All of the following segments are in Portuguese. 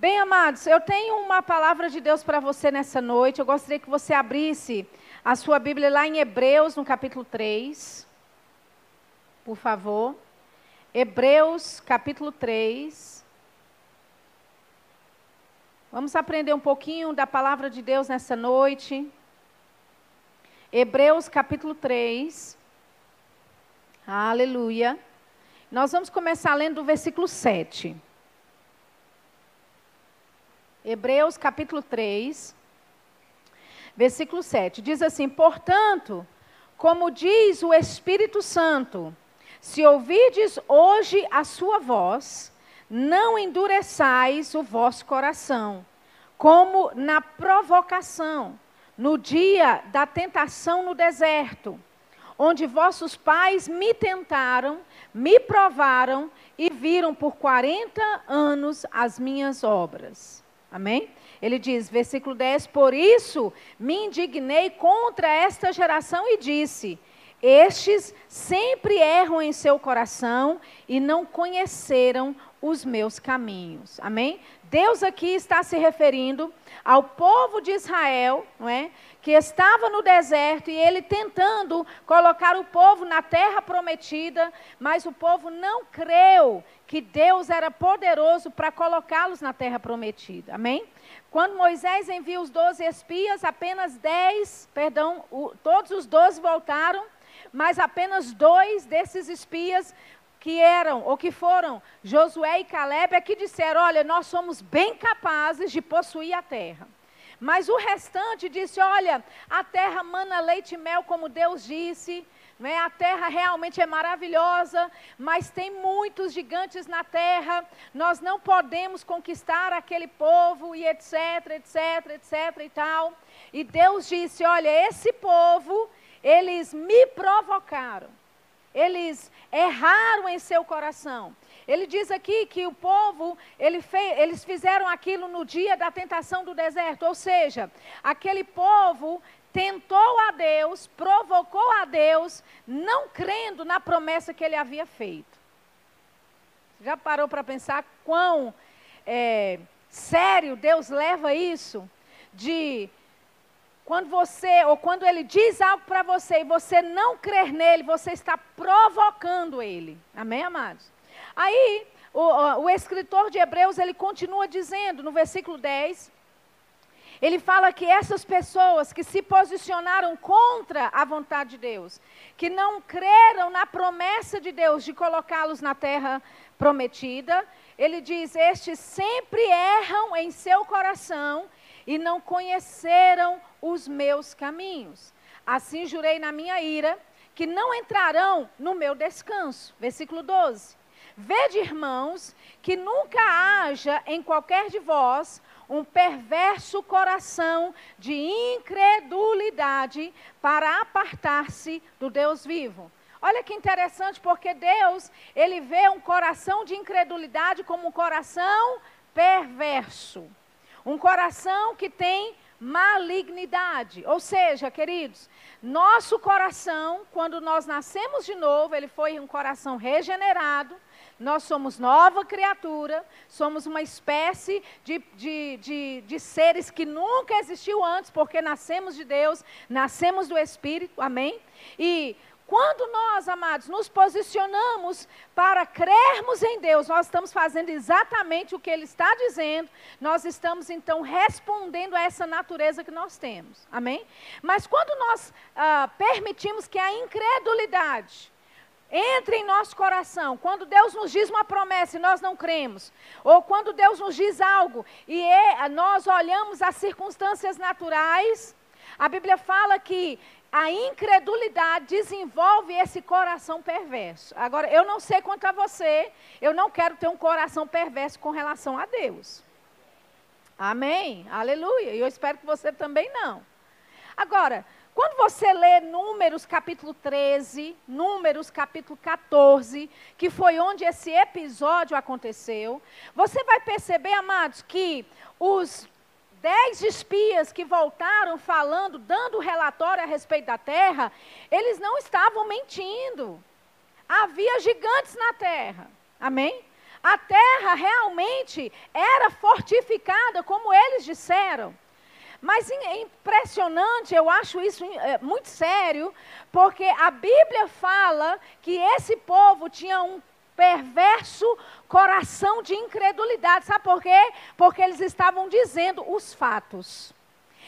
Bem, amados, eu tenho uma palavra de Deus para você nessa noite. Eu gostaria que você abrisse a sua Bíblia lá em Hebreus, no capítulo 3. Por favor. Hebreus, capítulo 3. Vamos aprender um pouquinho da palavra de Deus nessa noite. Hebreus, capítulo 3. Aleluia. Nós vamos começar lendo o versículo 7. Hebreus capítulo 3, versículo 7. Diz assim: Portanto, como diz o Espírito Santo, se ouvirdes hoje a sua voz, não endureçais o vosso coração, como na provocação, no dia da tentação no deserto, onde vossos pais me tentaram, me provaram e viram por quarenta anos as minhas obras. Amém? Ele diz, versículo 10: Por isso me indignei contra esta geração e disse: Estes sempre erram em seu coração e não conheceram os meus caminhos. Amém? Deus aqui está se referindo ao povo de Israel, não é? Que estava no deserto e ele tentando colocar o povo na terra prometida, mas o povo não creu que Deus era poderoso para colocá-los na terra prometida. Amém? Quando Moisés envia os doze espias, apenas dez, perdão, o, todos os doze voltaram, mas apenas dois desses espias que eram ou que foram Josué e Caleb é que disseram: Olha, nós somos bem capazes de possuir a terra. Mas o restante disse: Olha, a terra mana leite e mel, como Deus disse. Né? A terra realmente é maravilhosa, mas tem muitos gigantes na terra. Nós não podemos conquistar aquele povo e etc, etc, etc e tal. E Deus disse: Olha, esse povo, eles me provocaram. Eles erraram em seu coração. Ele diz aqui que o povo, ele fez, eles fizeram aquilo no dia da tentação do deserto, ou seja, aquele povo tentou a Deus, provocou a Deus, não crendo na promessa que ele havia feito. Já parou para pensar quão é, sério Deus leva isso? De quando você, ou quando ele diz algo para você e você não crer nele, você está provocando ele. Amém, amados? Aí, o, o escritor de Hebreus, ele continua dizendo no versículo 10, ele fala que essas pessoas que se posicionaram contra a vontade de Deus, que não creram na promessa de Deus de colocá-los na terra prometida, ele diz: Estes sempre erram em seu coração e não conheceram os meus caminhos. Assim jurei na minha ira que não entrarão no meu descanso. Versículo 12. Vede, irmãos, que nunca haja em qualquer de vós um perverso coração de incredulidade para apartar-se do Deus vivo. Olha que interessante, porque Deus, ele vê um coração de incredulidade como um coração perverso. Um coração que tem malignidade. Ou seja, queridos, nosso coração, quando nós nascemos de novo, ele foi um coração regenerado. Nós somos nova criatura, somos uma espécie de, de, de, de, seres que nunca existiu antes, porque nascemos de Deus, nascemos do Espírito, amém? E quando nós, amados, nos posicionamos para crermos em Deus, nós estamos fazendo exatamente o que Ele está dizendo, nós estamos então respondendo a essa natureza que nós temos. Amém? Mas quando nós ah, permitimos que a incredulidade entre em nosso coração, quando Deus nos diz uma promessa e nós não cremos, ou quando Deus nos diz algo e é, nós olhamos as circunstâncias naturais, a Bíblia fala que a incredulidade desenvolve esse coração perverso. Agora, eu não sei quanto a você, eu não quero ter um coração perverso com relação a Deus. Amém? Aleluia. E eu espero que você também não. Agora, quando você lê Números capítulo 13, Números capítulo 14, que foi onde esse episódio aconteceu, você vai perceber, amados, que os dez espias que voltaram falando, dando relatório a respeito da terra, eles não estavam mentindo. Havia gigantes na terra. Amém? a terra realmente era fortificada, como eles disseram. Mas é impressionante, eu acho isso é, muito sério, porque a Bíblia fala que esse povo tinha um perverso coração de incredulidade. Sabe por quê? Porque eles estavam dizendo os fatos.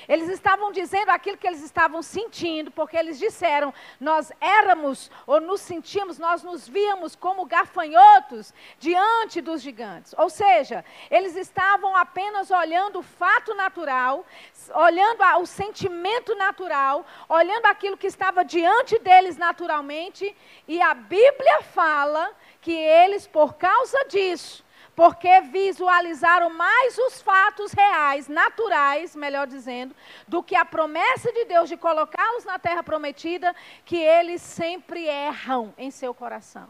Eles estavam dizendo aquilo que eles estavam sentindo, porque eles disseram: nós éramos ou nos sentimos, nós nos víamos como gafanhotos diante dos gigantes. Ou seja, eles estavam apenas olhando o fato natural, olhando o sentimento natural, olhando aquilo que estava diante deles naturalmente, e a Bíblia fala que eles, por causa disso, porque visualizaram mais os fatos reais, naturais, melhor dizendo, do que a promessa de Deus de colocá-los na terra prometida, que eles sempre erram em seu coração.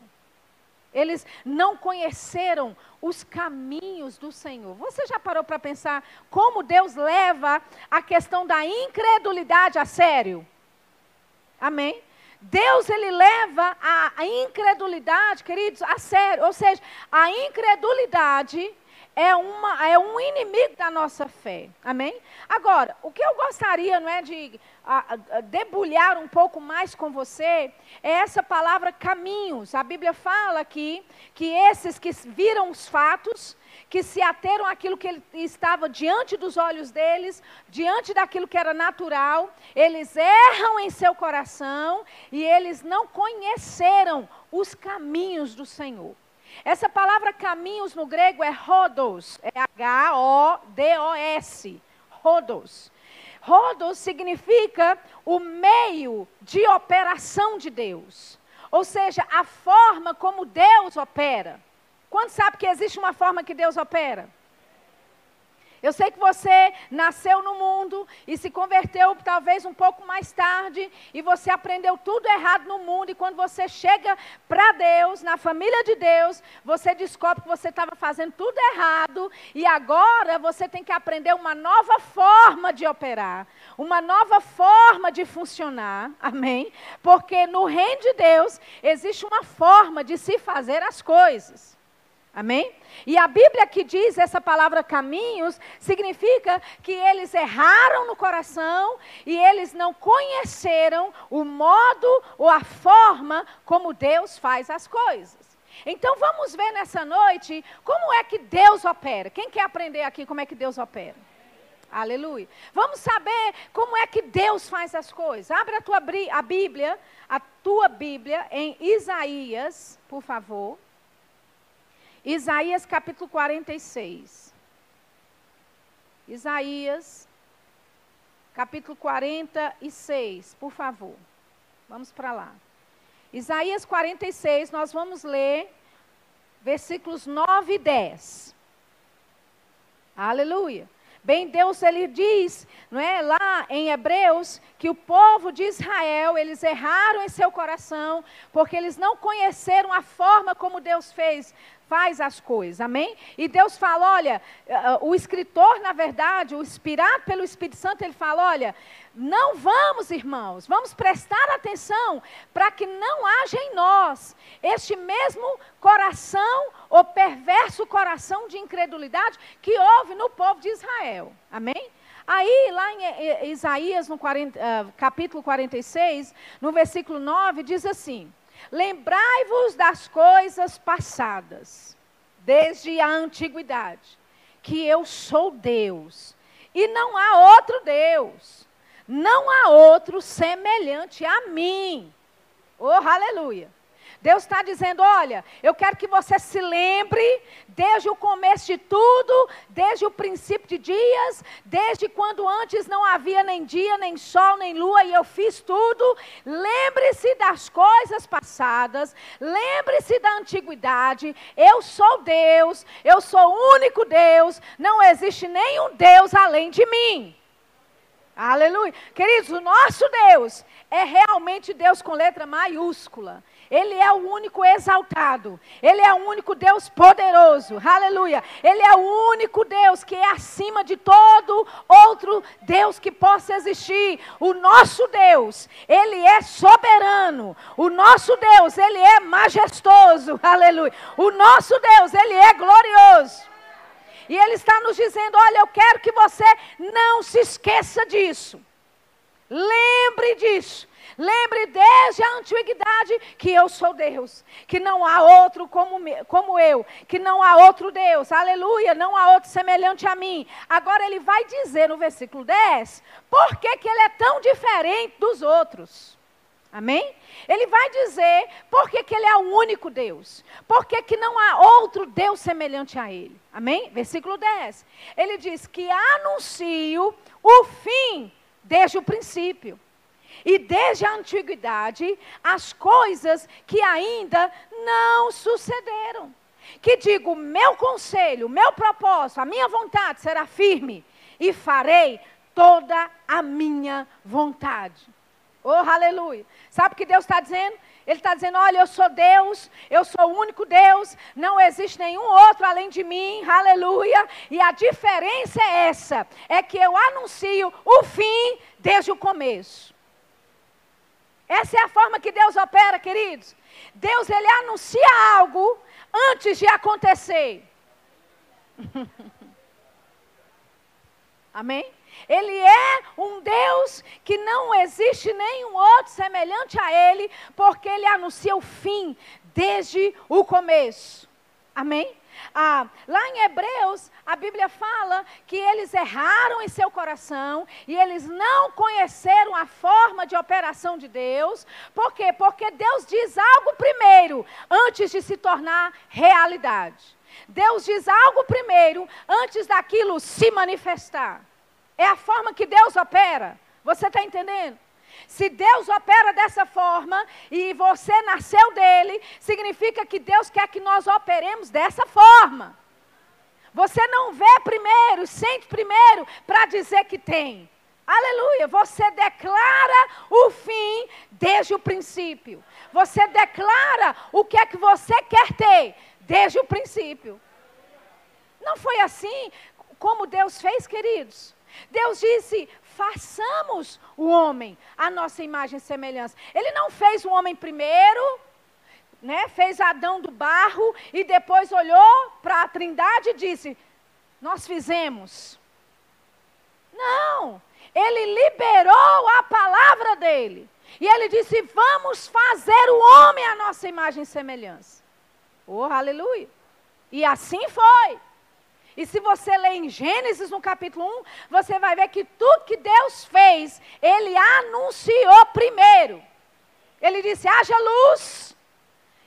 Eles não conheceram os caminhos do Senhor. Você já parou para pensar como Deus leva a questão da incredulidade a sério? Amém? Deus ele leva a, a incredulidade, queridos, a sério. Ou seja, a incredulidade é, uma, é um inimigo da nossa fé. Amém? Agora, o que eu gostaria não é, de a, a, debulhar um pouco mais com você é essa palavra caminhos. A Bíblia fala aqui que esses que viram os fatos, que se ateram àquilo que estava diante dos olhos deles, diante daquilo que era natural, eles erram em seu coração e eles não conheceram os caminhos do Senhor. Essa palavra caminhos no grego é rodos, é H-O-D-O-S, rodos. Rodos significa o meio de operação de Deus, ou seja, a forma como Deus opera. Quanto sabe que existe uma forma que Deus opera? Eu sei que você nasceu no mundo e se converteu talvez um pouco mais tarde e você aprendeu tudo errado no mundo e quando você chega para Deus, na família de Deus, você descobre que você estava fazendo tudo errado e agora você tem que aprender uma nova forma de operar, uma nova forma de funcionar. Amém? Porque no reino de Deus existe uma forma de se fazer as coisas. Amém? E a Bíblia que diz essa palavra caminhos significa que eles erraram no coração e eles não conheceram o modo ou a forma como Deus faz as coisas. Então vamos ver nessa noite como é que Deus opera. Quem quer aprender aqui como é que Deus opera? Aleluia. Vamos saber como é que Deus faz as coisas. Abra a tua a Bíblia, a tua Bíblia em Isaías, por favor. Isaías capítulo 46. Isaías capítulo 46, por favor. Vamos para lá. Isaías 46, nós vamos ler versículos 9 e 10. Aleluia. Bem, Deus ele diz, não é, lá em Hebreus, que o povo de Israel, eles erraram em seu coração, porque eles não conheceram a forma como Deus fez faz as coisas, amém? E Deus fala: olha, eh, o escritor, na verdade, o inspirado pelo Espírito Santo, ele fala: olha, não vamos, irmãos, vamos prestar atenção para que não haja em nós este mesmo coração ou perverso coração de incredulidade que houve no povo de Israel, amém? Aí, lá em eh, Isaías, no 40, uh, capítulo 46, no versículo 9, diz assim. Lembrai-vos das coisas passadas, desde a antiguidade, que eu sou Deus, e não há outro Deus, não há outro semelhante a mim. Oh, aleluia! Deus está dizendo: olha, eu quero que você se lembre, desde o começo de tudo, desde o princípio de dias, desde quando antes não havia nem dia, nem sol, nem lua, e eu fiz tudo. Lembre-se das coisas passadas, lembre-se da antiguidade. Eu sou Deus, eu sou o único Deus, não existe nenhum Deus além de mim. Aleluia. Queridos, o nosso Deus é realmente Deus com letra maiúscula. Ele é o único exaltado. Ele é o único Deus poderoso. Aleluia. Ele é o único Deus que é acima de todo outro Deus que possa existir. O nosso Deus, ele é soberano. O nosso Deus, ele é majestoso. Aleluia. O nosso Deus, ele é glorioso. E ele está nos dizendo: olha, eu quero que você não se esqueça disso. Lembre disso. Lembre desde a antiguidade que eu sou Deus, que não há outro como, como eu, que não há outro Deus, aleluia, não há outro semelhante a mim. Agora ele vai dizer no versículo 10, por que, que ele é tão diferente dos outros. Amém? Ele vai dizer por que, ele é o único Deus, por que não há outro Deus semelhante a ele. Amém? Versículo 10. Ele diz que anuncio o fim desde o princípio. E desde a antiguidade, as coisas que ainda não sucederam. Que digo, meu conselho, meu propósito, a minha vontade será firme e farei toda a minha vontade. Oh, aleluia. Sabe o que Deus está dizendo? Ele está dizendo: Olha, eu sou Deus, eu sou o único Deus, não existe nenhum outro além de mim, aleluia. E a diferença é essa: é que eu anuncio o fim desde o começo. Essa é a forma que Deus opera, queridos. Deus, ele anuncia algo antes de acontecer. Amém? Ele é um Deus que não existe nenhum outro semelhante a Ele, porque Ele anuncia o fim desde o começo. Amém? Ah, lá em Hebreus, a Bíblia fala que eles erraram em seu coração e eles não conheceram a forma de operação de Deus. Por quê? Porque Deus diz algo primeiro antes de se tornar realidade. Deus diz algo primeiro antes daquilo se manifestar. É a forma que Deus opera. Você está entendendo? Se Deus opera dessa forma e você nasceu dele, significa que Deus quer que nós operemos dessa forma. Você não vê primeiro, sente primeiro para dizer que tem. Aleluia. Você declara o fim desde o princípio. Você declara o que é que você quer ter desde o princípio. Não foi assim como Deus fez, queridos? Deus disse: façamos o homem a nossa imagem e semelhança. Ele não fez o homem primeiro, né? Fez Adão do barro e depois olhou para a Trindade e disse: Nós fizemos. Não, ele liberou a palavra dele. E ele disse: Vamos fazer o homem a nossa imagem e semelhança. Oh, aleluia. E assim foi. E se você ler em Gênesis no capítulo 1, você vai ver que tudo que Deus fez, Ele anunciou primeiro. Ele disse: haja luz,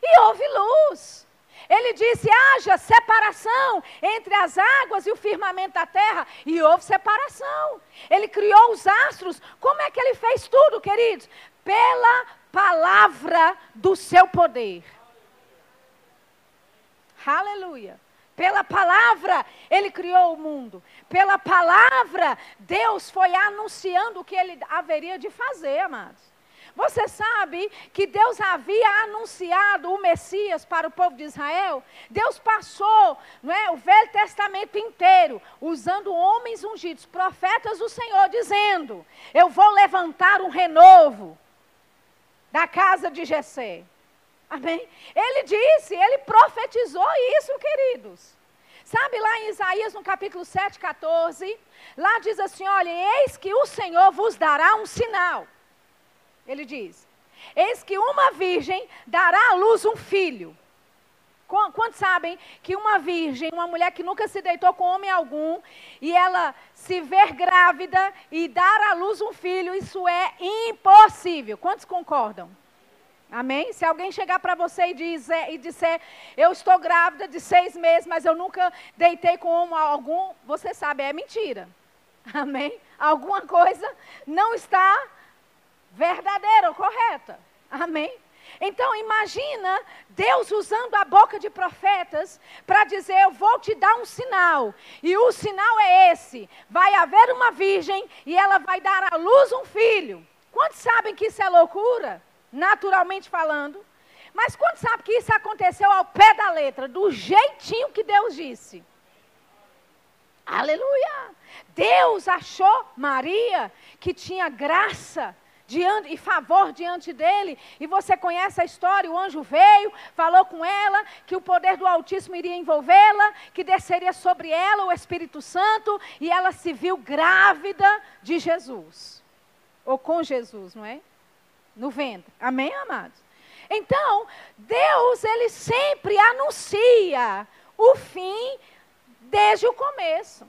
e houve luz. Ele disse: haja separação entre as águas e o firmamento da terra, e houve separação. Ele criou os astros. Como é que ele fez tudo, queridos? Pela palavra do seu poder. Aleluia. Pela palavra, ele criou o mundo. Pela palavra, Deus foi anunciando o que ele haveria de fazer, amados. Você sabe que Deus havia anunciado o Messias para o povo de Israel? Deus passou não é, o Velho Testamento inteiro usando homens ungidos, profetas do Senhor, dizendo: Eu vou levantar um renovo da casa de Jessé. Amém? Ele disse, ele profetizou isso, queridos. Sabe lá em Isaías, no capítulo 7, 14, lá diz assim: olha, eis que o Senhor vos dará um sinal. Ele diz: Eis que uma virgem dará à luz um filho. Quantos sabem que uma virgem, uma mulher que nunca se deitou com homem algum, e ela se ver grávida e dar à luz um filho, isso é impossível. Quantos concordam? Amém? Se alguém chegar para você e, dizer, e disser, eu estou grávida de seis meses, mas eu nunca deitei com algum, você sabe, é mentira. Amém? Alguma coisa não está verdadeira ou correta. Amém? Então imagina Deus usando a boca de profetas para dizer: Eu vou te dar um sinal. E o sinal é esse: vai haver uma virgem e ela vai dar à luz um filho. Quantos sabem que isso é loucura? Naturalmente falando. Mas quando sabe que isso aconteceu ao pé da letra, do jeitinho que Deus disse. Aleluia! Deus achou Maria que tinha graça diante, e favor diante dele. E você conhece a história: o anjo veio, falou com ela que o poder do Altíssimo iria envolvê-la, que desceria sobre ela o Espírito Santo, e ela se viu grávida de Jesus. Ou com Jesus, não é? No ventre. Amém, amados? Então, Deus, ele sempre anuncia o fim desde o começo.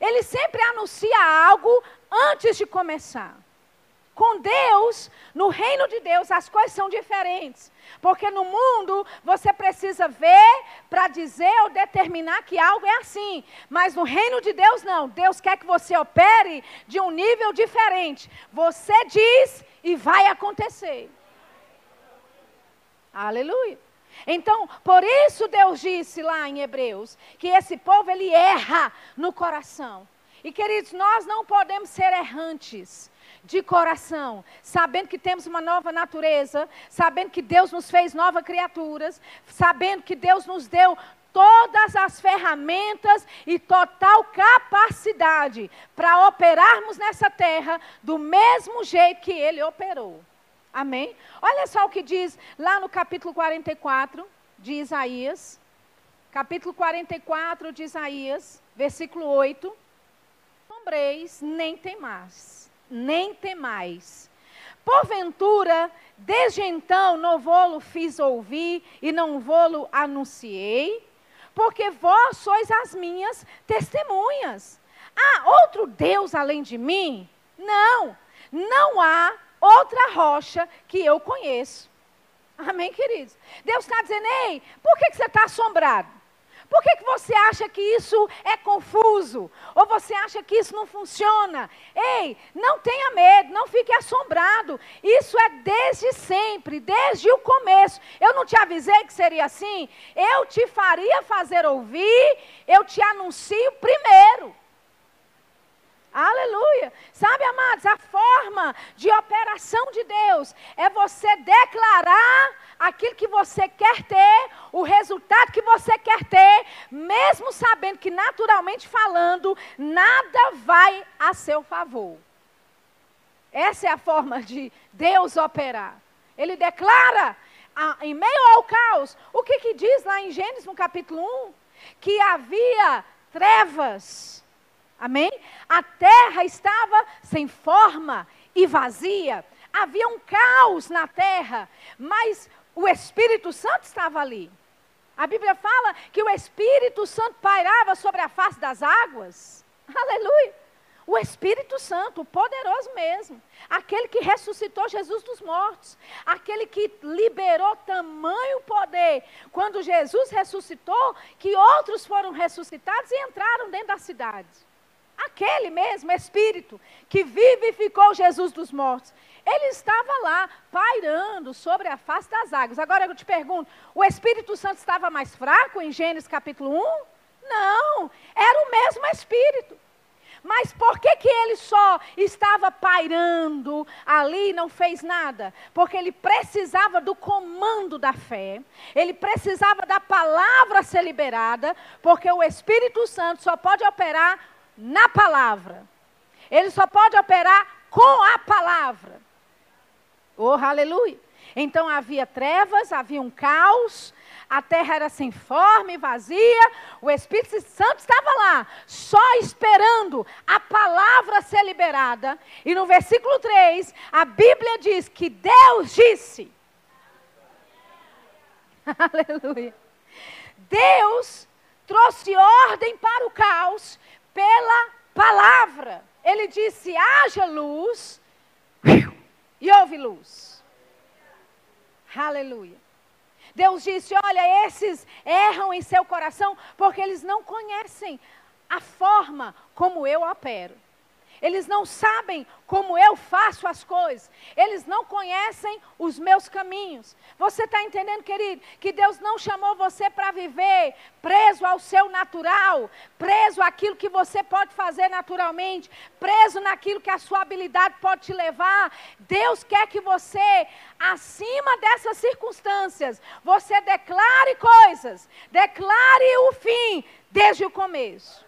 Ele sempre anuncia algo antes de começar. Com Deus, no reino de Deus, as coisas são diferentes. Porque no mundo você precisa ver para dizer ou determinar que algo é assim. Mas no reino de Deus, não. Deus quer que você opere de um nível diferente. Você diz e vai acontecer. Aleluia. Então, por isso Deus disse lá em Hebreus que esse povo ele erra no coração. E queridos, nós não podemos ser errantes de coração, sabendo que temos uma nova natureza, sabendo que Deus nos fez novas criaturas, sabendo que Deus nos deu todas as ferramentas e total capacidade para operarmos nessa terra do mesmo jeito que ele operou. Amém? Olha só o que diz lá no capítulo 44 de Isaías. Capítulo 44 de Isaías, versículo 8. Sombreis, nem temais, nem temais. Porventura, desde então não vou-lo fiz ouvir e não vou-lo anunciei, porque vós sois as minhas testemunhas. Há outro Deus além de mim? Não, não há outra rocha que eu conheço. Amém, queridos? Deus está dizendo, ei, por que, que você está assombrado? Por que, que você acha que isso é confuso? Ou você acha que isso não funciona? Ei, não tenha medo, não fique assombrado. Isso é desde sempre, desde o começo. Eu não te avisei que seria assim? Eu te faria fazer ouvir, eu te anuncio primeiro. Aleluia. Sabe, amados, a forma de operação de Deus é você declarar aquilo que você quer ter, o resultado que você quer ter, mesmo sabendo que, naturalmente falando, nada vai a seu favor. Essa é a forma de Deus operar. Ele declara, em meio ao caos, o que, que diz lá em Gênesis, no capítulo 1? Que havia trevas Amém? A terra estava sem forma e vazia. Havia um caos na terra, mas o Espírito Santo estava ali. A Bíblia fala que o Espírito Santo pairava sobre a face das águas. Aleluia. O Espírito Santo, o poderoso mesmo, aquele que ressuscitou Jesus dos mortos, aquele que liberou tamanho poder quando Jesus ressuscitou, que outros foram ressuscitados e entraram dentro da cidade. Aquele mesmo Espírito que vivificou Jesus dos mortos, ele estava lá, pairando sobre a face das águas. Agora eu te pergunto: o Espírito Santo estava mais fraco em Gênesis capítulo 1? Não, era o mesmo Espírito. Mas por que, que ele só estava pairando ali e não fez nada? Porque ele precisava do comando da fé, ele precisava da palavra ser liberada, porque o Espírito Santo só pode operar na palavra. Ele só pode operar com a palavra. Oh, aleluia. Então havia trevas, havia um caos, a terra era sem forma e vazia, o Espírito Santo estava lá, só esperando a palavra ser liberada. E no versículo 3, a Bíblia diz que Deus disse. Aleluia. Deus trouxe ordem para o caos pela palavra. Ele disse: haja luz, e houve luz. Aleluia. Deus disse: Olha, esses erram em seu coração porque eles não conhecem a forma como eu opero. Eles não sabem como eu faço as coisas. Eles não conhecem os meus caminhos. Você está entendendo, querido, que Deus não chamou você para viver preso ao seu natural, preso àquilo que você pode fazer naturalmente, preso naquilo que a sua habilidade pode te levar. Deus quer que você, acima dessas circunstâncias, você declare coisas, declare o fim desde o começo.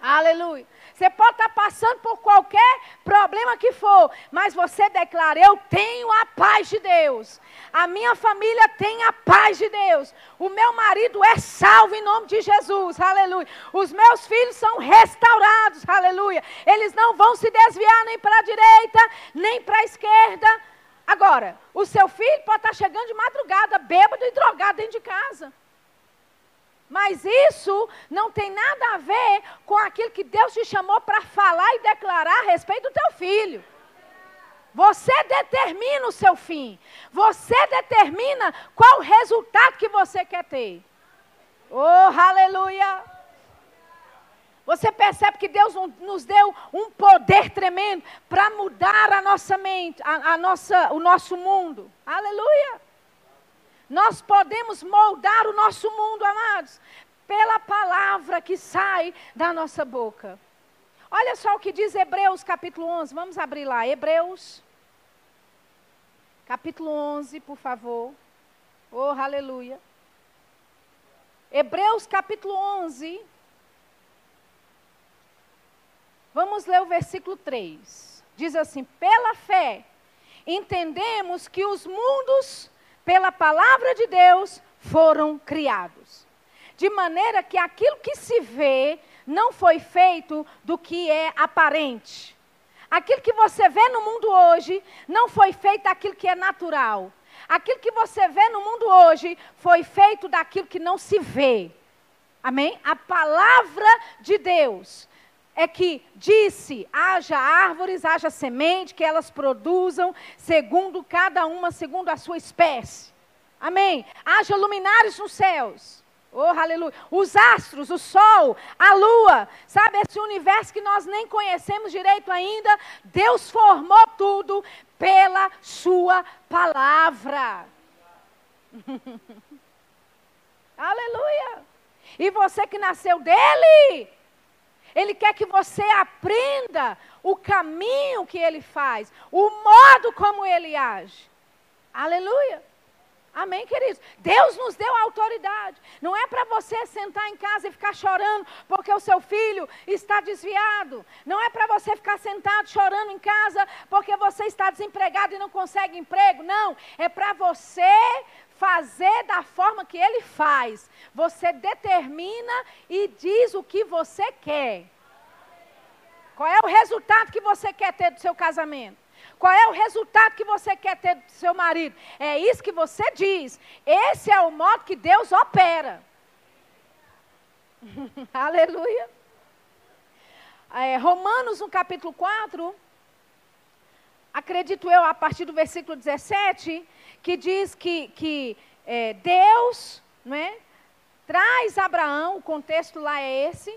Aleluia. Você pode estar passando por qualquer problema que for, mas você declara: Eu tenho a paz de Deus. A minha família tem a paz de Deus. O meu marido é salvo em nome de Jesus. Aleluia. Os meus filhos são restaurados. Aleluia. Eles não vão se desviar nem para a direita, nem para a esquerda. Agora, o seu filho pode estar chegando de madrugada, bêbado e drogado dentro de casa. Mas isso não tem nada a ver com aquilo que Deus te chamou para falar e declarar a respeito do teu filho. Você determina o seu fim. Você determina qual o resultado que você quer ter. Oh, aleluia! Você percebe que Deus nos deu um poder tremendo para mudar a nossa mente, a, a nossa, o nosso mundo. Aleluia! Nós podemos moldar o nosso mundo, amados, pela palavra que sai da nossa boca. Olha só o que diz Hebreus capítulo 11, vamos abrir lá. Hebreus capítulo 11, por favor. Oh, aleluia. Hebreus capítulo 11. Vamos ler o versículo 3. Diz assim: Pela fé, entendemos que os mundos pela palavra de Deus, foram criados. De maneira que aquilo que se vê não foi feito do que é aparente. Aquilo que você vê no mundo hoje não foi feito daquilo que é natural. Aquilo que você vê no mundo hoje foi feito daquilo que não se vê. Amém? A palavra de Deus é que disse: haja árvores, haja semente, que elas produzam segundo cada uma, segundo a sua espécie. Amém? Haja luminares nos céus. Oh, aleluia. Os astros, o sol, a lua, sabe, esse universo que nós nem conhecemos direito ainda, Deus formou tudo pela Sua palavra. aleluia. E você que nasceu dele, ele quer que você aprenda o caminho que ele faz, o modo como ele age. Aleluia. Amém, queridos? Deus nos deu autoridade. Não é para você sentar em casa e ficar chorando porque o seu filho está desviado. Não é para você ficar sentado chorando em casa porque você está desempregado e não consegue emprego. Não. É para você fazer da forma que ele faz. Você determina e diz o que você quer. Qual é o resultado que você quer ter do seu casamento? Qual é o resultado que você quer ter do seu marido? É isso que você diz. Esse é o modo que Deus opera. Aleluia. É, Romanos, no capítulo 4, acredito eu, a partir do versículo 17, que diz que, que é, Deus não é, traz Abraão, o contexto lá é esse,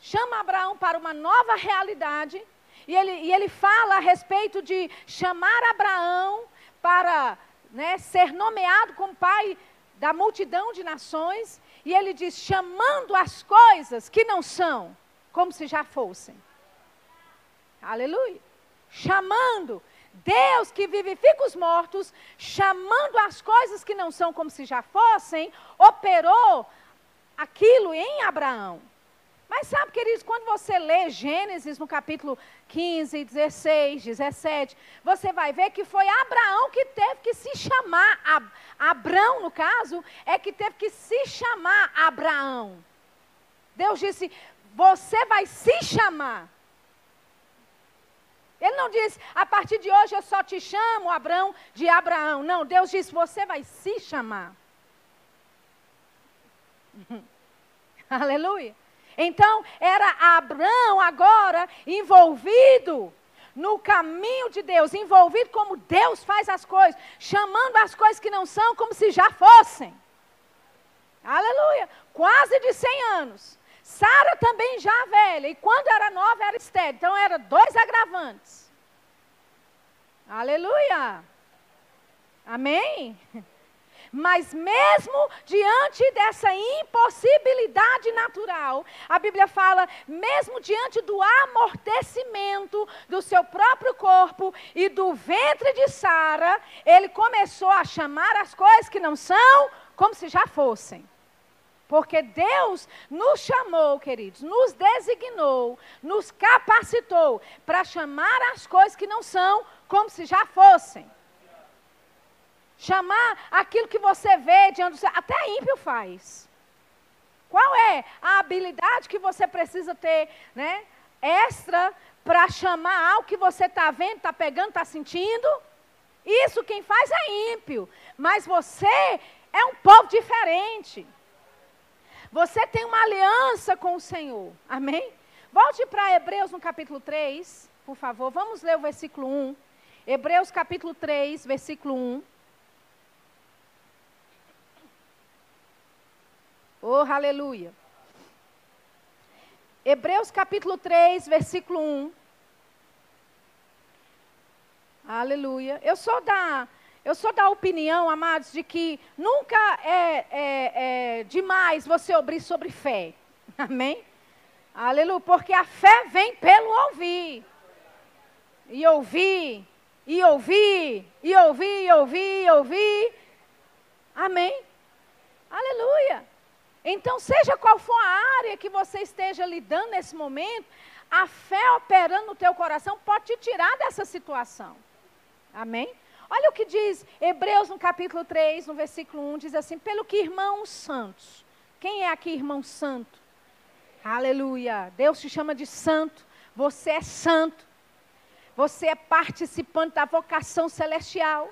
chama Abraão para uma nova realidade, e ele, e ele fala a respeito de chamar Abraão para né, ser nomeado como pai da multidão de nações, e ele diz: chamando as coisas que não são, como se já fossem. Aleluia. Chamando Deus que vivifica os mortos, chamando as coisas que não são como se já fossem, operou aquilo em Abraão. Mas sabe, queridos, quando você lê Gênesis no capítulo 15, 16, 17, você vai ver que foi Abraão que teve que se chamar, Abraão, no caso, é que teve que se chamar Abraão. Deus disse: Você vai se chamar. Ele não disse, a partir de hoje eu só te chamo, Abraão, de Abraão. Não, Deus disse, você vai se chamar. Aleluia. Então, era Abraão agora envolvido no caminho de Deus, envolvido como Deus faz as coisas, chamando as coisas que não são como se já fossem. Aleluia. Quase de 100 anos Sara também já velha, e quando era nova era estéril. Então eram dois agravantes. Aleluia. Amém? Mas mesmo diante dessa impossibilidade natural, a Bíblia fala, mesmo diante do amortecimento do seu próprio corpo e do ventre de Sara, ele começou a chamar as coisas que não são como se já fossem. Porque Deus nos chamou, queridos, nos designou, nos capacitou para chamar as coisas que não são como se já fossem. Chamar aquilo que você vê diante do céu. Até ímpio faz. Qual é a habilidade que você precisa ter, né? Extra para chamar algo que você está vendo, está pegando, está sentindo? Isso quem faz é ímpio. Mas você é um povo diferente. Você tem uma aliança com o Senhor. Amém? Volte para Hebreus no capítulo 3, por favor. Vamos ler o versículo 1. Hebreus capítulo 3, versículo 1. Oh, aleluia. Hebreus capítulo 3, versículo 1. Aleluia. Eu sou da, eu sou da opinião, amados, de que nunca é, é, é demais você ouvir sobre fé. Amém? Aleluia. Porque a fé vem pelo ouvir. E ouvir, e ouvir, e ouvir, e ouvir, e ouvir. Amém? Aleluia. Então, seja qual for a área que você esteja lidando nesse momento, a fé operando no teu coração pode te tirar dessa situação. Amém? Olha o que diz Hebreus no capítulo 3, no versículo 1, diz assim: Pelo que irmãos santos. Quem é aqui irmão santo? Aleluia. Deus te chama de santo. Você é santo. Você é participante da vocação celestial.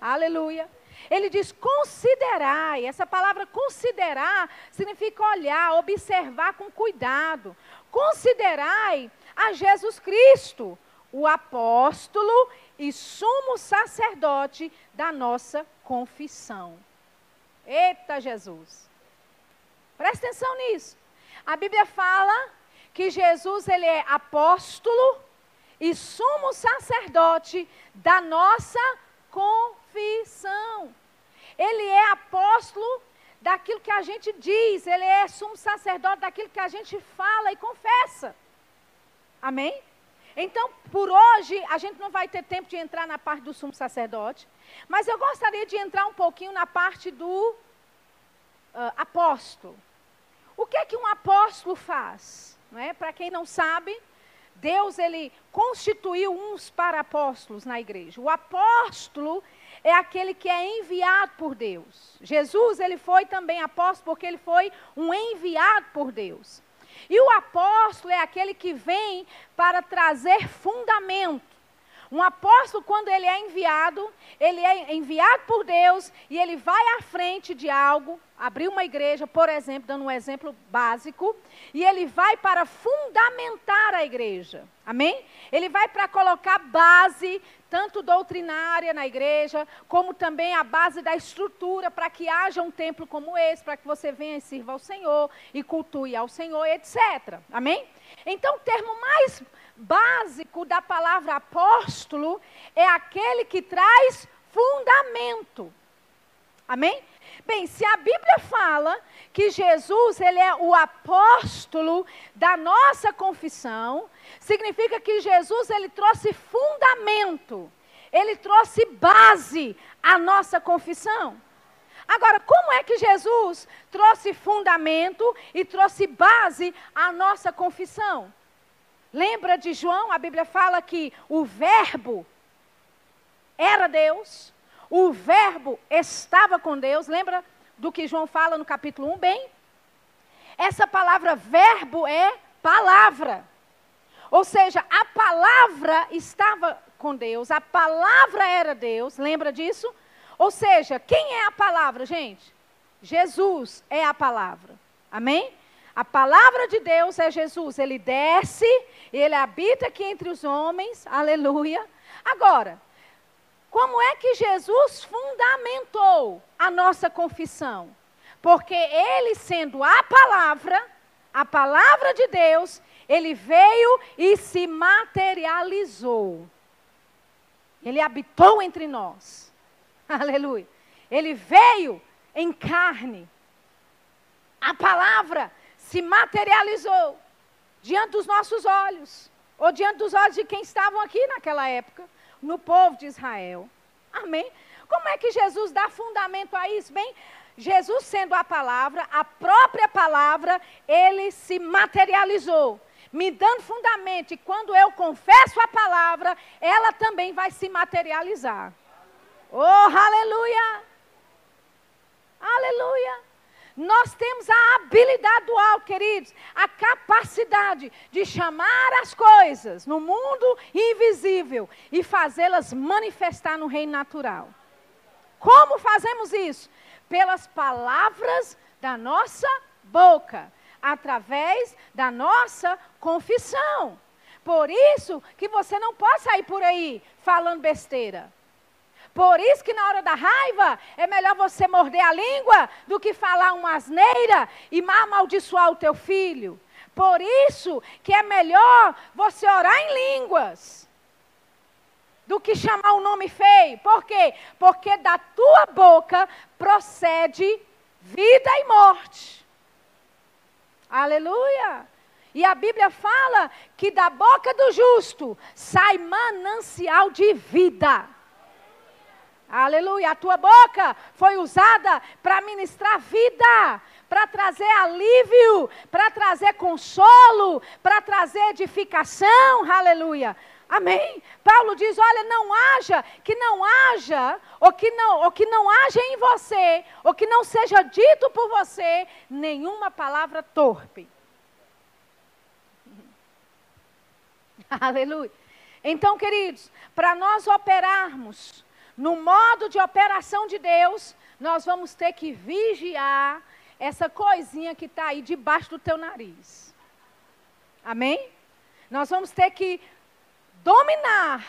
Aleluia. Ele diz considerai. Essa palavra considerar significa olhar, observar com cuidado. Considerai a Jesus Cristo, o apóstolo e sumo sacerdote da nossa confissão. Eita Jesus. Presta atenção nisso. A Bíblia fala que Jesus ele é apóstolo e sumo sacerdote da nossa confissão. Ele é apóstolo daquilo que a gente diz, ele é sumo sacerdote daquilo que a gente fala e confessa. Amém? Então, por hoje, a gente não vai ter tempo de entrar na parte do sumo sacerdote, mas eu gostaria de entrar um pouquinho na parte do uh, apóstolo. O que é que um apóstolo faz? É? Para quem não sabe, Deus ele constituiu uns para apóstolos na igreja. O apóstolo é aquele que é enviado por Deus. Jesus, ele foi também apóstolo porque ele foi um enviado por Deus. E o apóstolo é aquele que vem para trazer fundamento. Um apóstolo, quando ele é enviado, ele é enviado por Deus e ele vai à frente de algo, abrir uma igreja, por exemplo, dando um exemplo básico, e ele vai para fundamentar a igreja. Amém? Ele vai para colocar base, tanto doutrinária na igreja, como também a base da estrutura para que haja um templo como esse, para que você venha e sirva ao Senhor e cultue ao Senhor, etc. Amém? Então, o termo mais básico da palavra apóstolo é aquele que traz fundamento. Amém? Bem, se a Bíblia fala que Jesus ele é o apóstolo da nossa confissão, significa que Jesus ele trouxe fundamento, ele trouxe base à nossa confissão. Agora, como é que Jesus trouxe fundamento e trouxe base à nossa confissão? Lembra de João? A Bíblia fala que o Verbo era Deus, o Verbo estava com Deus. Lembra do que João fala no capítulo 1? Bem, essa palavra verbo é palavra. Ou seja, a palavra estava com Deus, a palavra era Deus, lembra disso? Ou seja, quem é a palavra, gente? Jesus é a palavra. Amém? A palavra de Deus é Jesus. Ele desce, ele habita aqui entre os homens. Aleluia. Agora, como é que Jesus fundamentou a nossa confissão? Porque ele, sendo a palavra, a palavra de Deus, ele veio e se materializou. Ele habitou entre nós. Aleluia. Ele veio em carne. A palavra se materializou diante dos nossos olhos, ou diante dos olhos de quem estavam aqui naquela época, no povo de Israel. Amém? Como é que Jesus dá fundamento a isso? Bem, Jesus sendo a palavra, a própria palavra, ele se materializou, me dando fundamento. E quando eu confesso a palavra, ela também vai se materializar. Oh, aleluia! Aleluia! Nós temos a habilidade dual, queridos, a capacidade de chamar as coisas no mundo invisível e fazê-las manifestar no reino natural. Como fazemos isso? Pelas palavras da nossa boca, através da nossa confissão. Por isso que você não pode sair por aí falando besteira. Por isso que na hora da raiva é melhor você morder a língua do que falar uma asneira e amaldiçoar o teu filho. Por isso que é melhor você orar em línguas do que chamar um nome feio. Por quê? Porque da tua boca procede vida e morte. Aleluia. E a Bíblia fala que da boca do justo sai manancial de vida. Aleluia. A tua boca foi usada para ministrar vida, para trazer alívio, para trazer consolo, para trazer edificação. Aleluia. Amém. Paulo diz: olha, não haja, que não haja, ou que não, ou que não haja em você, ou que não seja dito por você, nenhuma palavra torpe. Aleluia. Então, queridos, para nós operarmos no modo de operação de Deus, nós vamos ter que vigiar essa coisinha que está aí debaixo do teu nariz. Amém? Nós vamos ter que dominar.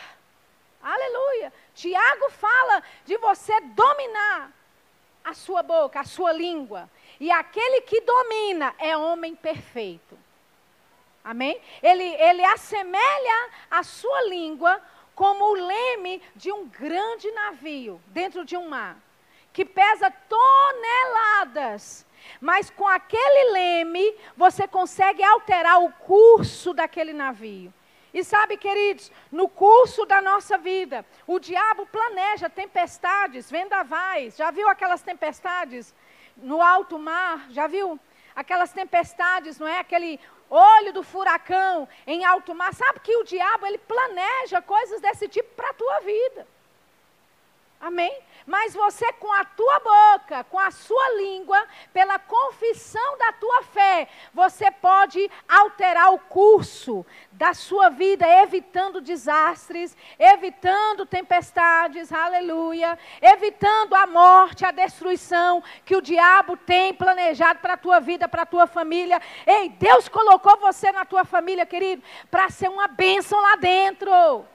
Aleluia. Tiago fala de você dominar a sua boca, a sua língua. E aquele que domina é homem perfeito. Amém? Ele, ele assemelha a sua língua como o leme de um grande navio dentro de um mar, que pesa toneladas. Mas com aquele leme, você consegue alterar o curso daquele navio. E sabe, queridos, no curso da nossa vida, o diabo planeja tempestades, vendavais. Já viu aquelas tempestades no alto mar? Já viu? Aquelas tempestades, não é? Aquele olho do furacão em alto mar. Sabe que o diabo ele planeja coisas desse tipo para a tua vida. Amém? Mas você, com a tua boca, com a sua língua, pela confissão da tua fé, você pode alterar o curso da sua vida, evitando desastres, evitando tempestades, aleluia, evitando a morte, a destruição que o diabo tem planejado para a tua vida, para a tua família. Ei, Deus colocou você na tua família, querido, para ser uma bênção lá dentro.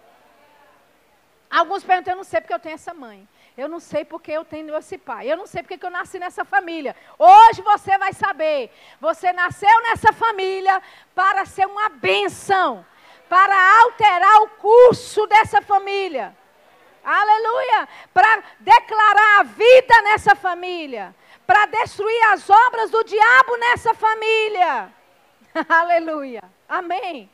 Alguns perguntam, eu não sei porque eu tenho essa mãe. Eu não sei porque eu tenho esse pai. Eu não sei porque eu nasci nessa família. Hoje você vai saber. Você nasceu nessa família para ser uma bênção. Para alterar o curso dessa família. Aleluia! Para declarar a vida nessa família. Para destruir as obras do diabo nessa família. Aleluia! Amém.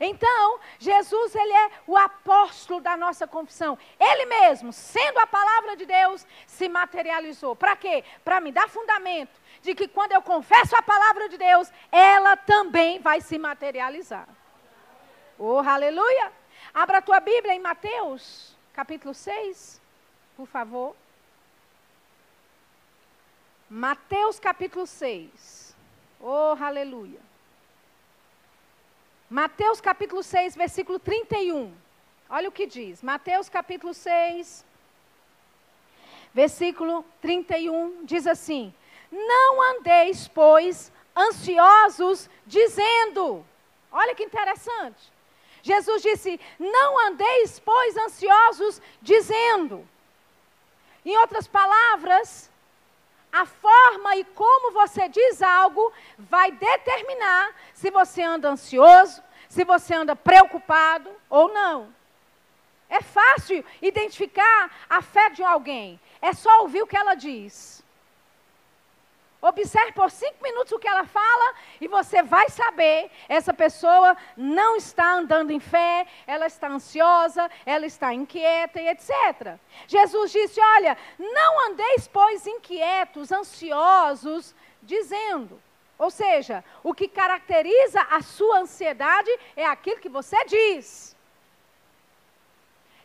Então, Jesus, ele é o apóstolo da nossa confissão. Ele mesmo, sendo a palavra de Deus, se materializou. Para quê? Para me dar fundamento de que quando eu confesso a palavra de Deus, ela também vai se materializar. Oh, aleluia! Abra a tua Bíblia em Mateus, capítulo 6, por favor. Mateus capítulo 6. Oh, aleluia. Mateus capítulo 6, versículo 31. Olha o que diz. Mateus capítulo 6, versículo 31 diz assim: Não andeis, pois, ansiosos, dizendo. Olha que interessante. Jesus disse: Não andeis, pois, ansiosos, dizendo. Em outras palavras, a forma e como você diz algo vai determinar se você anda ansioso, se você anda preocupado ou não. É fácil identificar a fé de alguém. É só ouvir o que ela diz. Observe por cinco minutos o que ela fala e você vai saber: essa pessoa não está andando em fé, ela está ansiosa, ela está inquieta e etc. Jesus disse: Olha, não andeis, pois, inquietos, ansiosos, dizendo. Ou seja, o que caracteriza a sua ansiedade é aquilo que você diz.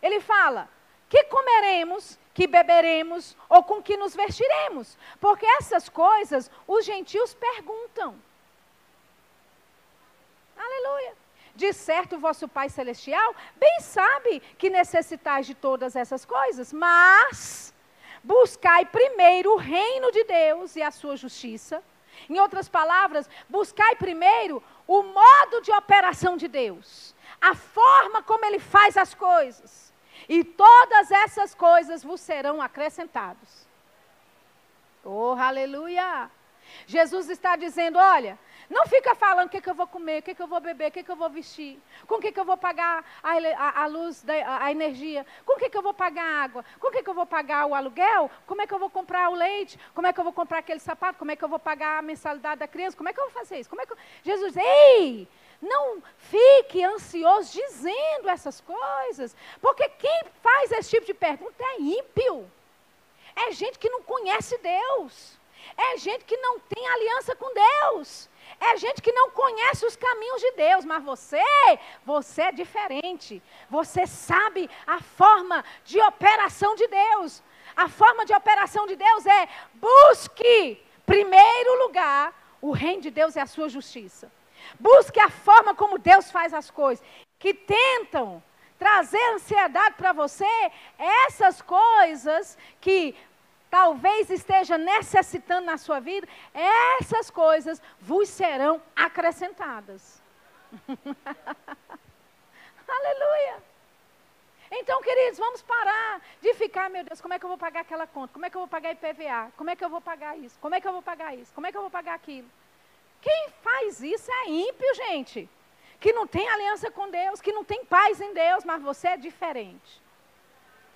Ele fala: que comeremos, que beberemos ou com que nos vestiremos? Porque essas coisas os gentios perguntam. Aleluia. De certo, vosso Pai Celestial bem sabe que necessitais de todas essas coisas, mas buscai primeiro o reino de Deus e a sua justiça. Em outras palavras, buscai primeiro o modo de operação de Deus, a forma como ele faz as coisas. E todas essas coisas vos serão acrescentadas. Oh, aleluia! Jesus está dizendo: olha, não fica falando o que, que eu vou comer, o que, que eu vou beber, o que, que eu vou vestir, com o que, eu vou pagar a, a, a luz, da, a, a, energia, com o que, eu vou pagar a água, com o que, eu vou pagar o aluguel, como é que eu vou comprar o leite, como é que eu vou comprar aquele sapato, como é que eu vou pagar a mensalidade da criança, como é que eu vou fazer isso? Como é que eu... Jesus, ei, não fique ansioso dizendo essas coisas, porque quem faz esse tipo de pergunta é ímpio. É gente que não conhece Deus. É gente que não tem aliança com Deus. É gente que não conhece os caminhos de Deus, mas você, você é diferente. Você sabe a forma de operação de Deus. A forma de operação de Deus é busque, primeiro lugar, o reino de Deus e a sua justiça. Busque a forma como Deus faz as coisas. Que tentam trazer ansiedade para você, essas coisas que talvez esteja necessitando na sua vida, essas coisas vos serão acrescentadas. Aleluia! Então, queridos, vamos parar de ficar, meu Deus, como é que eu vou pagar aquela conta? Como é que eu vou pagar IPVA? Como é que eu vou pagar isso? Como é que eu vou pagar isso? Como é que eu vou pagar aquilo? Quem faz isso é ímpio, gente. Que não tem aliança com Deus, que não tem paz em Deus, mas você é diferente.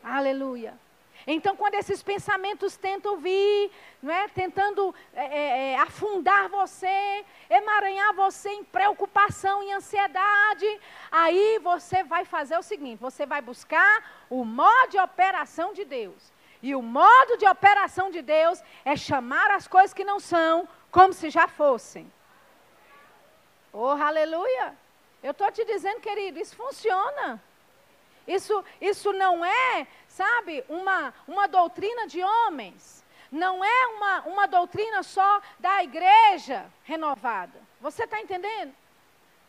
Aleluia. Então, quando esses pensamentos tentam vir, não é, tentando é, é, é, afundar você, emaranhar você em preocupação, em ansiedade, aí você vai fazer o seguinte: você vai buscar o modo de operação de Deus. E o modo de operação de Deus é chamar as coisas que não são como se já fossem. Oh, aleluia! Eu estou te dizendo, querido, isso funciona. Isso, isso não é, sabe, uma, uma doutrina de homens. Não é uma, uma doutrina só da igreja renovada. Você está entendendo?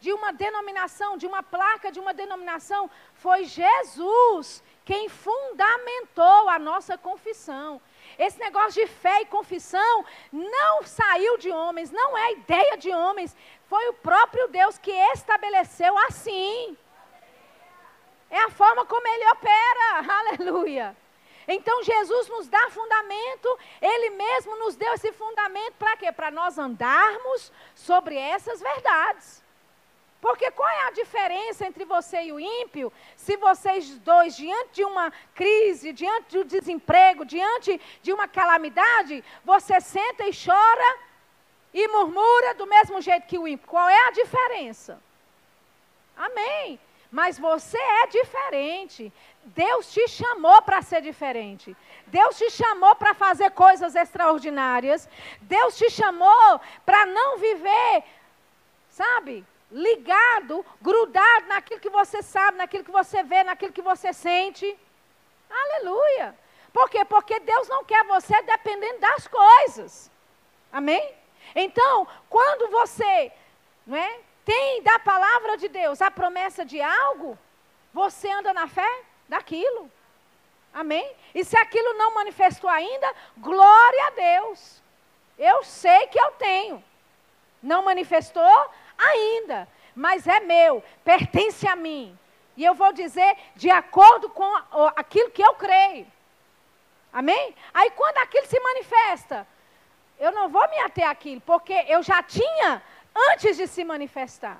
De uma denominação, de uma placa de uma denominação. Foi Jesus quem fundamentou a nossa confissão. Esse negócio de fé e confissão não saiu de homens, não é ideia de homens, foi o próprio Deus que estabeleceu assim. É a forma como ele opera. Aleluia. Então Jesus nos dá fundamento, Ele mesmo nos deu esse fundamento para quê? Para nós andarmos sobre essas verdades. Porque qual é a diferença entre você e o ímpio? Se vocês dois, diante de uma crise, diante do desemprego, diante de uma calamidade, você senta e chora e murmura do mesmo jeito que o ímpio. Qual é a diferença? Amém. Mas você é diferente. Deus te chamou para ser diferente. Deus te chamou para fazer coisas extraordinárias. Deus te chamou para não viver, sabe, ligado, grudado naquilo que você sabe, naquilo que você vê, naquilo que você sente. Aleluia. Por quê? Porque Deus não quer você dependendo das coisas. Amém? Então, quando você não é, tem da palavra de Deus a promessa de algo, você anda na fé daquilo. Amém? E se aquilo não manifestou ainda, glória a Deus. Eu sei que eu tenho. Não manifestou ainda, mas é meu, pertence a mim. E eu vou dizer de acordo com aquilo que eu creio. Amém? Aí quando aquilo se manifesta, eu não vou me ater àquilo, porque eu já tinha antes de se manifestar.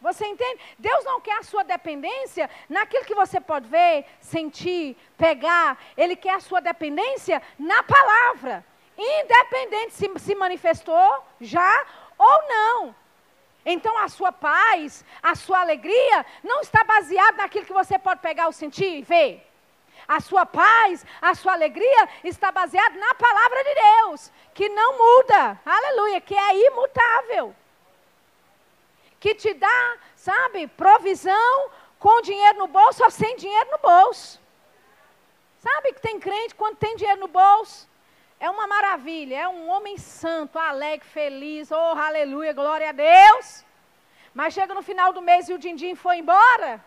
Você entende? Deus não quer a sua dependência naquilo que você pode ver, sentir, pegar. Ele quer a sua dependência na palavra. Independente se se manifestou já ou não. Então a sua paz, a sua alegria não está baseada naquilo que você pode pegar ou sentir e ver. A sua paz, a sua alegria está baseada na palavra de Deus, que não muda. Aleluia, que é imutável que te dá, sabe, provisão com dinheiro no bolso ou sem dinheiro no bolso. Sabe que tem crente quando tem dinheiro no bolso? É uma maravilha, é um homem santo, alegre, feliz, oh aleluia, glória a Deus. Mas chega no final do mês e o din-din foi embora.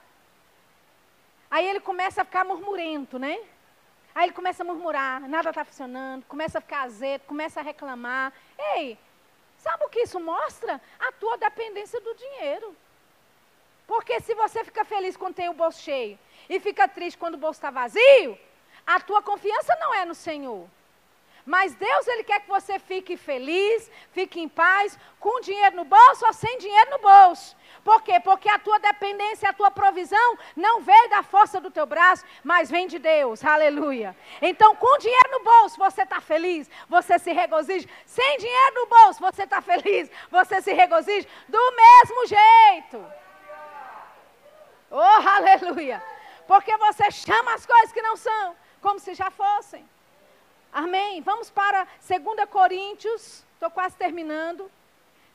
Aí ele começa a ficar murmurento, né? Aí ele começa a murmurar, nada está funcionando, começa a ficar azedo, começa a reclamar. Ei, Sabe o que isso mostra? A tua dependência do dinheiro. Porque se você fica feliz quando tem o bolso cheio e fica triste quando o bolso está vazio, a tua confiança não é no Senhor. Mas Deus, Ele quer que você fique feliz, fique em paz, com dinheiro no bolso ou sem dinheiro no bolso. Por quê? Porque a tua dependência, a tua provisão não vem da força do teu braço, mas vem de Deus. Aleluia. Então, com dinheiro no bolso, você está feliz, você se regozija. Sem dinheiro no bolso, você está feliz, você se regozija do mesmo jeito. Oh, aleluia. Porque você chama as coisas que não são, como se já fossem. Amém? Vamos para 2 Coríntios, estou quase terminando.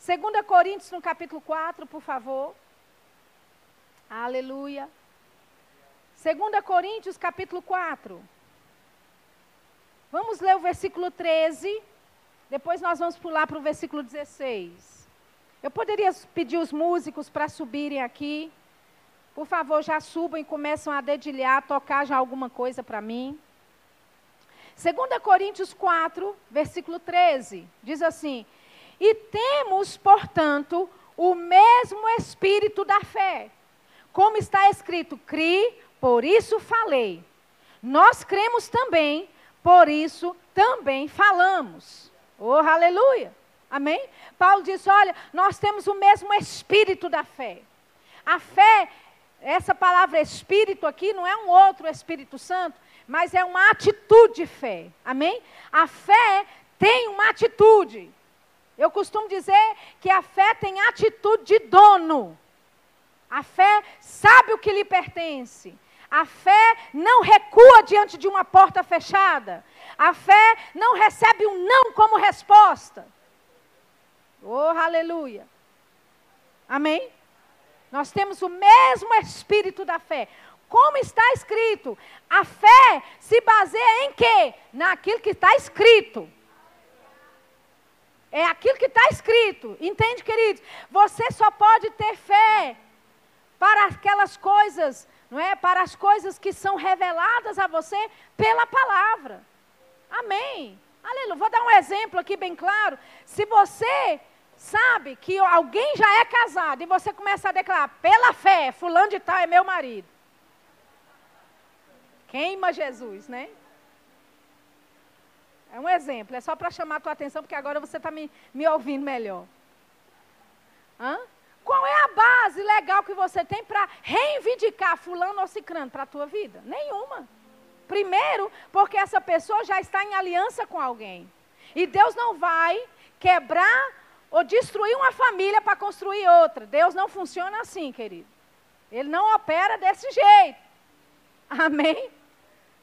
2 Coríntios, no capítulo 4, por favor. Aleluia. 2 Coríntios, capítulo 4. Vamos ler o versículo 13. Depois nós vamos pular para o versículo 16. Eu poderia pedir os músicos para subirem aqui. Por favor, já subam e começam a dedilhar, tocar já alguma coisa para mim. 2 Coríntios 4, versículo 13, diz assim: e temos, portanto, o mesmo espírito da fé. Como está escrito, cri, por isso falei. Nós cremos também, por isso também falamos. Oh, aleluia. Amém? Paulo diz: olha, nós temos o mesmo espírito da fé. A fé, essa palavra espírito aqui, não é um outro Espírito Santo, mas é uma atitude de fé. Amém? A fé tem uma atitude. Eu costumo dizer que a fé tem atitude de dono. A fé sabe o que lhe pertence. A fé não recua diante de uma porta fechada. A fé não recebe um não como resposta. Oh, aleluia. Amém? Nós temos o mesmo espírito da fé. Como está escrito, a fé se baseia em quê? Naquilo que está escrito. É aquilo que está escrito. Entende, queridos? Você só pode ter fé para aquelas coisas, não é? Para as coisas que são reveladas a você pela palavra. Amém. Aleluia. Vou dar um exemplo aqui bem claro. Se você sabe que alguém já é casado e você começa a declarar pela fé, fulano de tal é meu marido. Queima Jesus, né? É um exemplo, é só para chamar a tua atenção, porque agora você está me, me ouvindo melhor. Hã? Qual é a base legal que você tem para reivindicar fulano ou cicrano para a tua vida? Nenhuma. Primeiro, porque essa pessoa já está em aliança com alguém. E Deus não vai quebrar ou destruir uma família para construir outra. Deus não funciona assim, querido. Ele não opera desse jeito. Amém?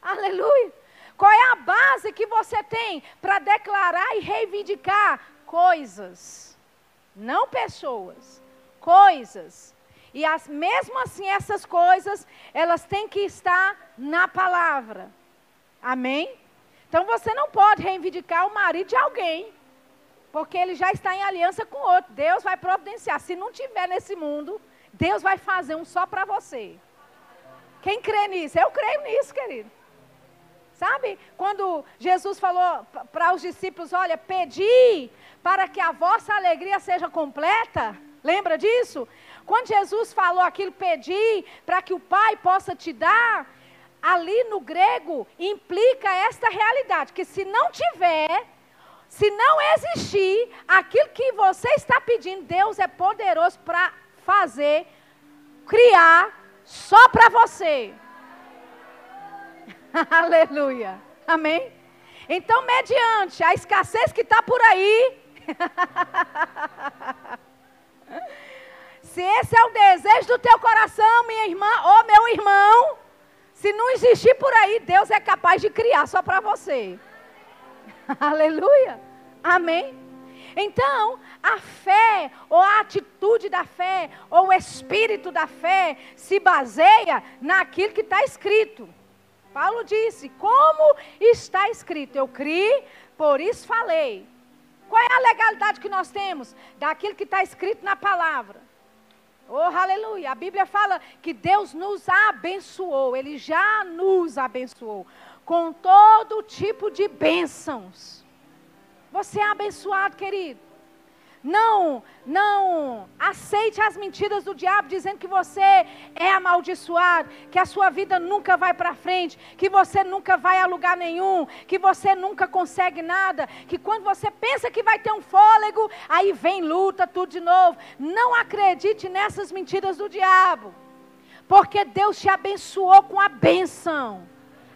Aleluia. Qual é a base que você tem para declarar e reivindicar coisas? Não pessoas, coisas. E as, mesmo assim, essas coisas, elas têm que estar na palavra. Amém? Então você não pode reivindicar o marido de alguém, porque ele já está em aliança com outro. Deus vai providenciar. Se não tiver nesse mundo, Deus vai fazer um só para você. Quem crê nisso? Eu creio nisso, querido. Sabe? Quando Jesus falou para os discípulos: Olha, pedi para que a vossa alegria seja completa. Lembra disso? Quando Jesus falou aquilo, pedi para que o Pai possa te dar, ali no grego implica esta realidade: que se não tiver, se não existir aquilo que você está pedindo, Deus é poderoso para fazer, criar só para você. Aleluia. Amém? Então, mediante a escassez que está por aí, se esse é o desejo do teu coração, minha irmã ou meu irmão, se não existir por aí, Deus é capaz de criar só para você. Aleluia. Amém. Então, a fé, ou a atitude da fé, ou o espírito da fé, se baseia naquilo que está escrito. Paulo disse: Como está escrito? Eu criei, por isso falei. Qual é a legalidade que nós temos? Daquilo que está escrito na palavra. Oh, aleluia. A Bíblia fala que Deus nos abençoou, Ele já nos abençoou com todo tipo de bênçãos. Você é abençoado, querido. Não, não aceite as mentiras do diabo dizendo que você é amaldiçoado, que a sua vida nunca vai para frente, que você nunca vai a lugar nenhum, que você nunca consegue nada, que quando você pensa que vai ter um fôlego, aí vem luta tudo de novo. Não acredite nessas mentiras do diabo. Porque Deus te abençoou com a bênção.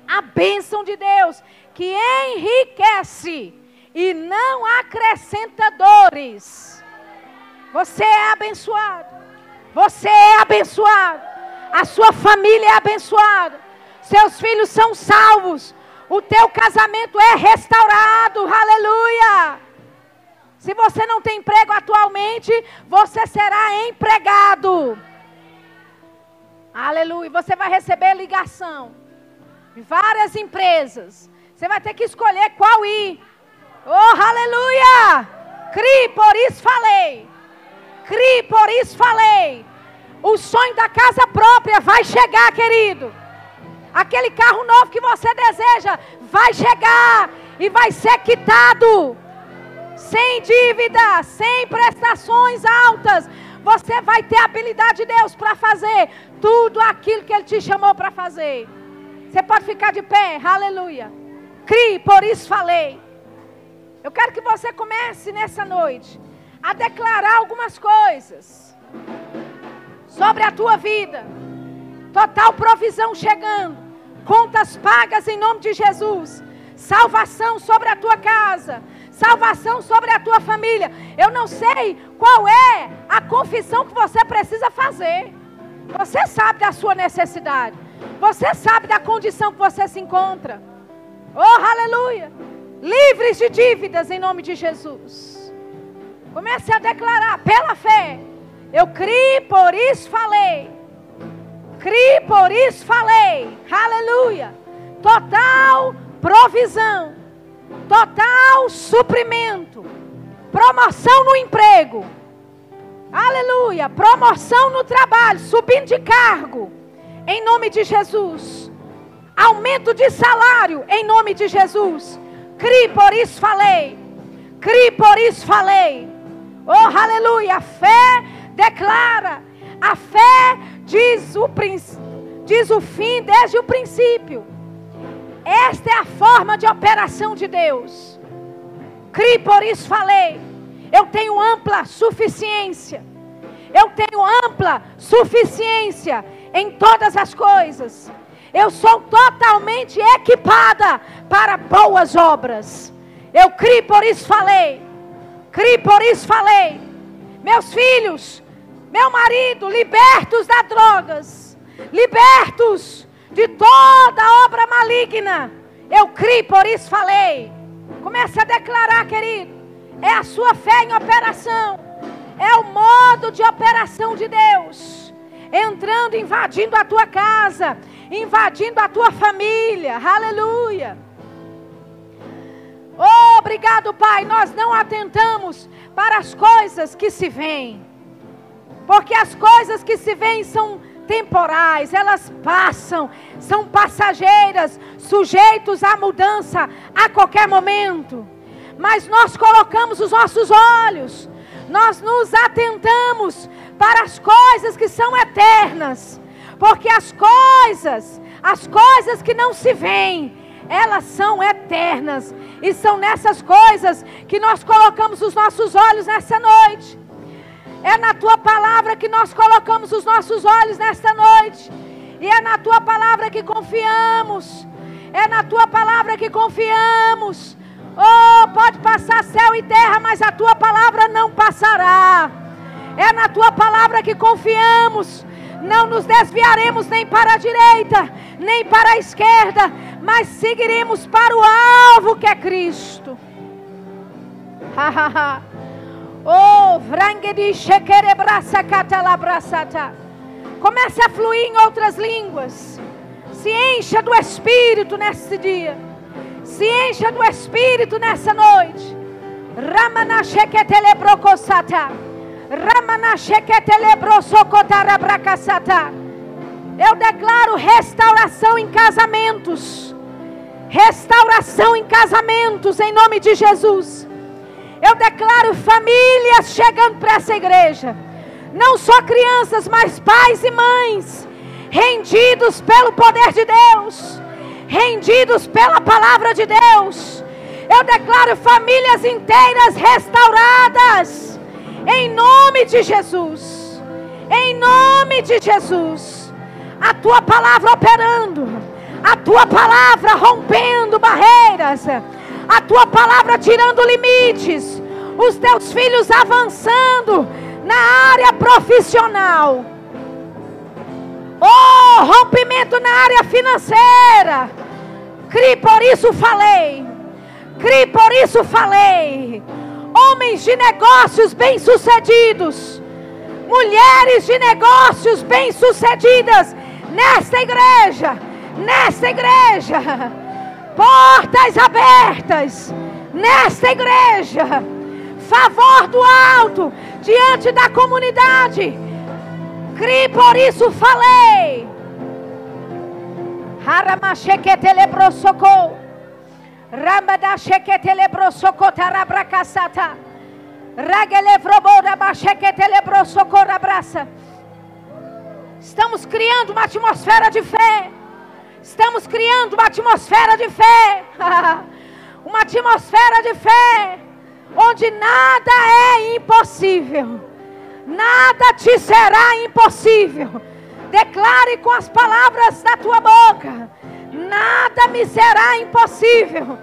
A bênção de Deus que enriquece e não acrescenta dores. Você é abençoado. Você é abençoado. A sua família é abençoada. Seus filhos são salvos. O teu casamento é restaurado. Aleluia. Se você não tem emprego atualmente, você será empregado. Aleluia. Você vai receber ligação várias empresas. Você vai ter que escolher qual ir. Oh, aleluia! Cri, por isso falei. Cri, por isso falei. O sonho da casa própria vai chegar, querido. Aquele carro novo que você deseja vai chegar e vai ser quitado. Sem dívida, sem prestações altas. Você vai ter a habilidade de Deus para fazer tudo aquilo que Ele te chamou para fazer. Você pode ficar de pé, aleluia. Cri, por isso falei. Eu quero que você comece nessa noite a declarar algumas coisas sobre a tua vida. Total provisão chegando, contas pagas em nome de Jesus, salvação sobre a tua casa, salvação sobre a tua família. Eu não sei qual é a confissão que você precisa fazer. Você sabe da sua necessidade. Você sabe da condição que você se encontra. Oh, aleluia! livres de dívidas em nome de Jesus. Comece a declarar pela fé. Eu criei, por isso falei. Criei, por isso falei. Aleluia. Total provisão. Total suprimento. Promoção no emprego. Aleluia. Promoção no trabalho. Subindo de cargo. Em nome de Jesus. Aumento de salário. Em nome de Jesus Cri, por isso falei. Cri, por isso falei. Oh, aleluia. A fé declara. A fé diz o, diz o fim desde o princípio. Esta é a forma de operação de Deus. Cri, por isso falei. Eu tenho ampla suficiência. Eu tenho ampla suficiência em todas as coisas. Eu sou totalmente equipada para boas obras. Eu criei, por isso falei. Criei, por isso falei. Meus filhos, meu marido, libertos das drogas, libertos de toda obra maligna. Eu criei, por isso falei. Comece a declarar, querido. É a sua fé em operação. É o modo de operação de Deus. Entrando, invadindo a tua casa, invadindo a tua família. Aleluia. Obrigado, Pai. Nós não atentamos para as coisas que se veem. Porque as coisas que se veem são temporais, elas passam, são passageiras, sujeitos à mudança a qualquer momento. Mas nós colocamos os nossos olhos, nós nos atentamos para as coisas que são eternas. Porque as coisas, as coisas que não se veem, elas são eternas. E são nessas coisas que nós colocamos os nossos olhos nessa noite. É na tua palavra que nós colocamos os nossos olhos nesta noite. E é na tua palavra que confiamos. É na tua palavra que confiamos. Oh, pode passar céu e terra, mas a tua palavra não passará. É na tua palavra que confiamos. Não nos desviaremos nem para a direita, nem para a esquerda, mas seguiremos para o alvo que é Cristo. oh. Comece a fluir em outras línguas. Se encha do Espírito nesse dia. Se encha do Espírito nessa noite. Ramana sheketelebrokosata. Eu declaro restauração em casamentos. Restauração em casamentos, em nome de Jesus. Eu declaro famílias chegando para essa igreja. Não só crianças, mas pais e mães. Rendidos pelo poder de Deus. Rendidos pela palavra de Deus. Eu declaro famílias inteiras restauradas em nome de Jesus. Em nome de Jesus. A tua palavra operando. A tua palavra rompendo barreiras. A tua palavra tirando limites. Os teus filhos avançando na área profissional. Oh, rompimento na área financeira. Cri, por isso falei. Cri, por isso falei homens de negócios bem-sucedidos, mulheres de negócios bem-sucedidas nesta igreja, nesta igreja, portas abertas nesta igreja, favor do alto diante da comunidade. Cri, por isso falei. Haramachequetelebrosocou. Rambada sheketele sokotara brakasata. Ragele vroboda basheketele brosokora braça. Estamos criando uma atmosfera de fé. Estamos criando uma atmosfera de fé. uma atmosfera de fé. Onde nada é impossível. Nada te será impossível. Declare com as palavras da tua boca nada me será impossível.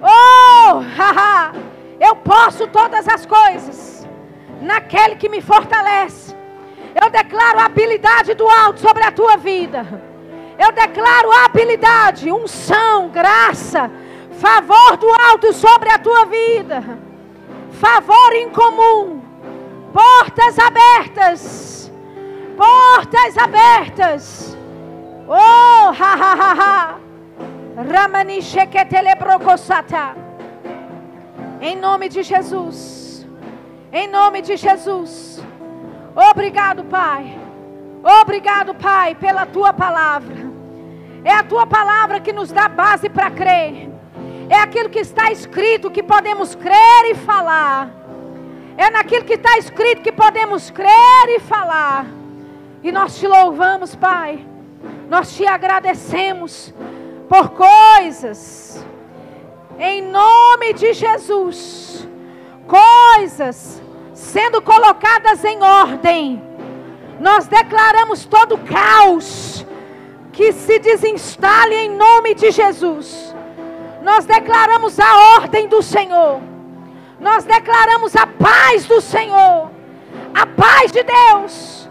Oh, haha, eu posso todas as coisas naquele que me fortalece. Eu declaro a habilidade do alto sobre a tua vida. Eu declaro a habilidade, unção, graça, favor do alto sobre a tua vida. Favor incomum. Portas abertas. Portas abertas Oh, ha ha ha ha. Ramani sheketelebrokosata. Em nome de Jesus. Em nome de Jesus. Obrigado, Pai. Obrigado, Pai, pela tua palavra. É a tua palavra que nos dá base para crer. É aquilo que está escrito que podemos crer e falar. É naquilo que está escrito que podemos crer e falar. E nós te louvamos, Pai nós te agradecemos por coisas, em nome de Jesus, coisas sendo colocadas em ordem. Nós declaramos todo caos que se desinstale em nome de Jesus. Nós declaramos a ordem do Senhor. Nós declaramos a paz do Senhor. A paz de Deus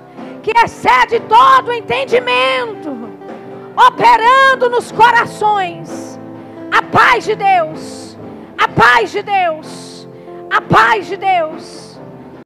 que excede todo entendimento, operando nos corações. A paz de Deus, a paz de Deus, a paz de Deus.